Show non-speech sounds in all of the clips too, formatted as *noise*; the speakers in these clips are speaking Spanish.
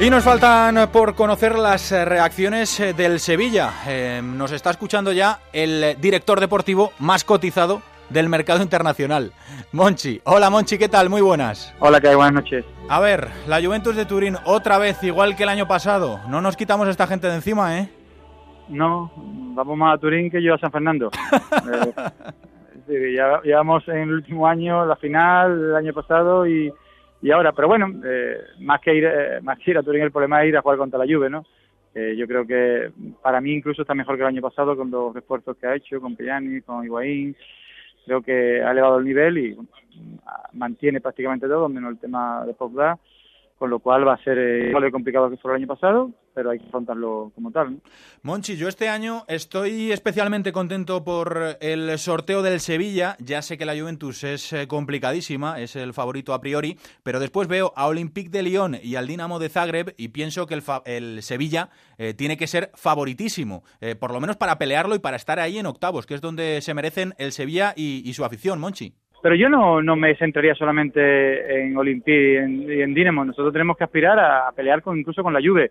Y nos faltan por conocer las reacciones eh, del Sevilla. Eh, nos está escuchando ya el director deportivo más cotizado del mercado internacional, Monchi. Hola Monchi, ¿qué tal? Muy buenas. Hola, ¿qué hay? Buenas noches. A ver, la Juventus de Turín otra vez igual que el año pasado. No nos quitamos a esta gente de encima, ¿eh? No, vamos más a Turín que yo a San Fernando. *laughs* eh, ya llevamos en el último año la final, el año pasado y y ahora, pero bueno, eh, más que ir eh, más que ir a Turín, el problema es ir a jugar contra la Juve, ¿no? Eh, yo creo que para mí incluso está mejor que el año pasado con los esfuerzos que ha hecho, con Pellani, con Higuaín. Creo que ha elevado el nivel y mantiene prácticamente todo, menos el tema de Pogba con lo cual va a ser eh, igual de complicado que fue el año pasado, pero hay que afrontarlo como tal. Monchi, yo este año estoy especialmente contento por el sorteo del Sevilla. Ya sé que la Juventus es eh, complicadísima, es el favorito a priori, pero después veo a Olympique de Lyon y al Dinamo de Zagreb y pienso que el, el Sevilla eh, tiene que ser favoritísimo, por lo menos para pelearlo y para estar ahí en octavos, que es donde se merecen el Sevilla y su afición, Monchi. Pero yo no, no me centraría solamente en Olympique y en, Dinamo. Nosotros tenemos que aspirar a, pelear con incluso con la Juve.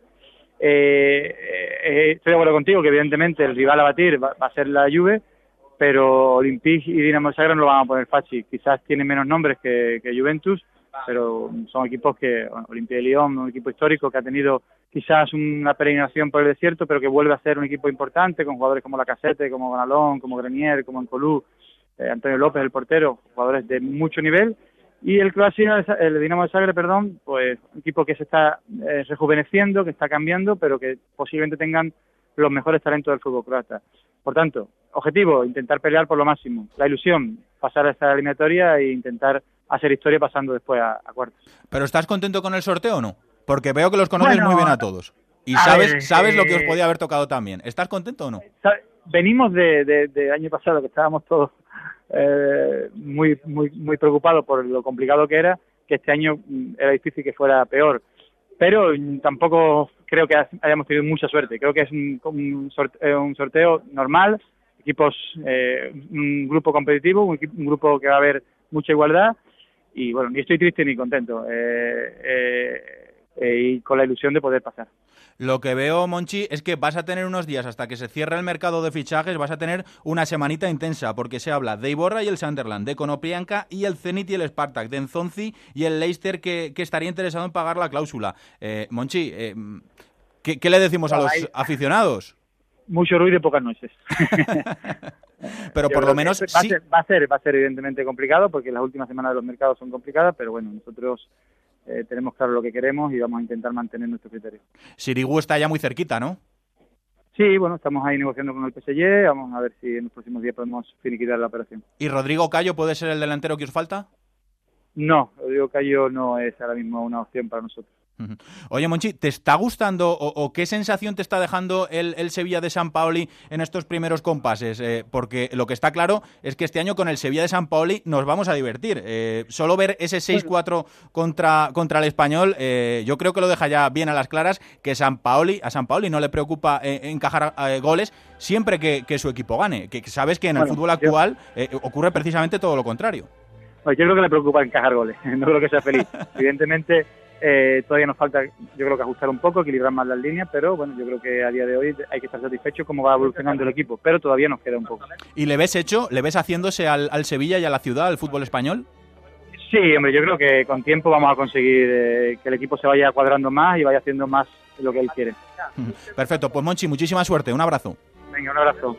Eh, eh, estoy de acuerdo contigo que evidentemente el rival a batir va, va a ser la Juve, pero Olympique y Dinamo Zagreb no lo van a poner fácil. Quizás tienen menos nombres que, Juventus, pero son equipos que, bueno, Olympique de Lyon, un equipo histórico que ha tenido quizás una peregrinación por el desierto, pero que vuelve a ser un equipo importante con jugadores como Lacazette, como Gonalón, como Grenier, como Encolú, eh, Antonio López, el portero, jugadores de mucho nivel. Y el Croacia, el Dinamo de Zagreb, perdón, pues un equipo que se está eh, rejuveneciendo, que está cambiando, pero que posiblemente tengan los mejores talentos del fútbol croata. Por tanto, objetivo, intentar pelear por lo máximo. La ilusión, pasar a esta eliminatoria e intentar hacer historia pasando después a, a cuartos. ¿Pero estás contento con el sorteo o no? Porque veo que los conoces bueno, muy bien a todos. Y a sabes, ver, sabes eh, lo que os podía haber tocado también. ¿Estás contento o no? Venimos de, de, de año pasado que estábamos todos eh, muy, muy, muy preocupado por lo complicado que era, que este año mm, era difícil que fuera peor. Pero mm, tampoco creo que hayamos tenido mucha suerte. Creo que es un, un, sorteo, eh, un sorteo normal, equipos, eh, un grupo competitivo, un, grupo que va a haber mucha igualdad. Y bueno, ni estoy triste ni contento. Eh, eh, eh, y con la ilusión de poder pasar. Lo que veo, Monchi, es que vas a tener unos días hasta que se cierre el mercado de fichajes, vas a tener una semanita intensa, porque se habla de Iborra y el Sunderland, de Konoplianka y el Zenit y el Spartak, de Nzonzi y el Leicester que, que estaría interesado en pagar la cláusula. Eh, Monchi, eh, ¿qué, ¿qué, le decimos a los aficionados? Mucho ruido y pocas noches. *laughs* *laughs* pero por lo menos va, sí. a ser, va a ser va a ser evidentemente complicado porque las últimas semanas de los mercados son complicadas pero bueno nosotros eh, tenemos claro lo que queremos y vamos a intentar mantener nuestro criterio. Sirigu está ya muy cerquita, ¿no? Sí, bueno, estamos ahí negociando con el PSG, vamos a ver si en los próximos días podemos finiquitar la operación. ¿Y Rodrigo Cayo puede ser el delantero que os falta? No, Rodrigo Cayo no es ahora mismo una opción para nosotros. Oye, Monchi, ¿te está gustando o, o, qué sensación te está dejando el, el Sevilla de San Paoli en estos primeros compases? Eh, porque lo que está claro es que este año con el Sevilla de San Paoli nos vamos a divertir. Eh, solo ver ese 6-4 contra, contra el español, eh, yo creo que lo deja ya bien a las claras que San Paoli, a San Paoli no le preocupa eh, encajar goles siempre que, que, su equipo gane. Que sabes que en el bueno, fútbol actual yo... ocurre precisamente todo lo contrario. Pues yo creo que le preocupa encajar goles, *laughs* no creo que sea feliz. *laughs* Evidentemente eh, todavía nos falta, yo creo que ajustar un poco, equilibrar más las líneas, pero bueno, yo creo que a día de hoy hay que estar satisfecho cómo va evolucionando el equipo, pero todavía nos queda un poco. ¿Y le ves hecho, le ves haciéndose al, al Sevilla y a la ciudad, al fútbol español? Sí, hombre, yo creo que con tiempo vamos a conseguir eh, que el equipo se vaya cuadrando más y vaya haciendo más lo que él quiere. *laughs* Perfecto, pues Monchi, muchísima suerte, un abrazo. Venga, un abrazo.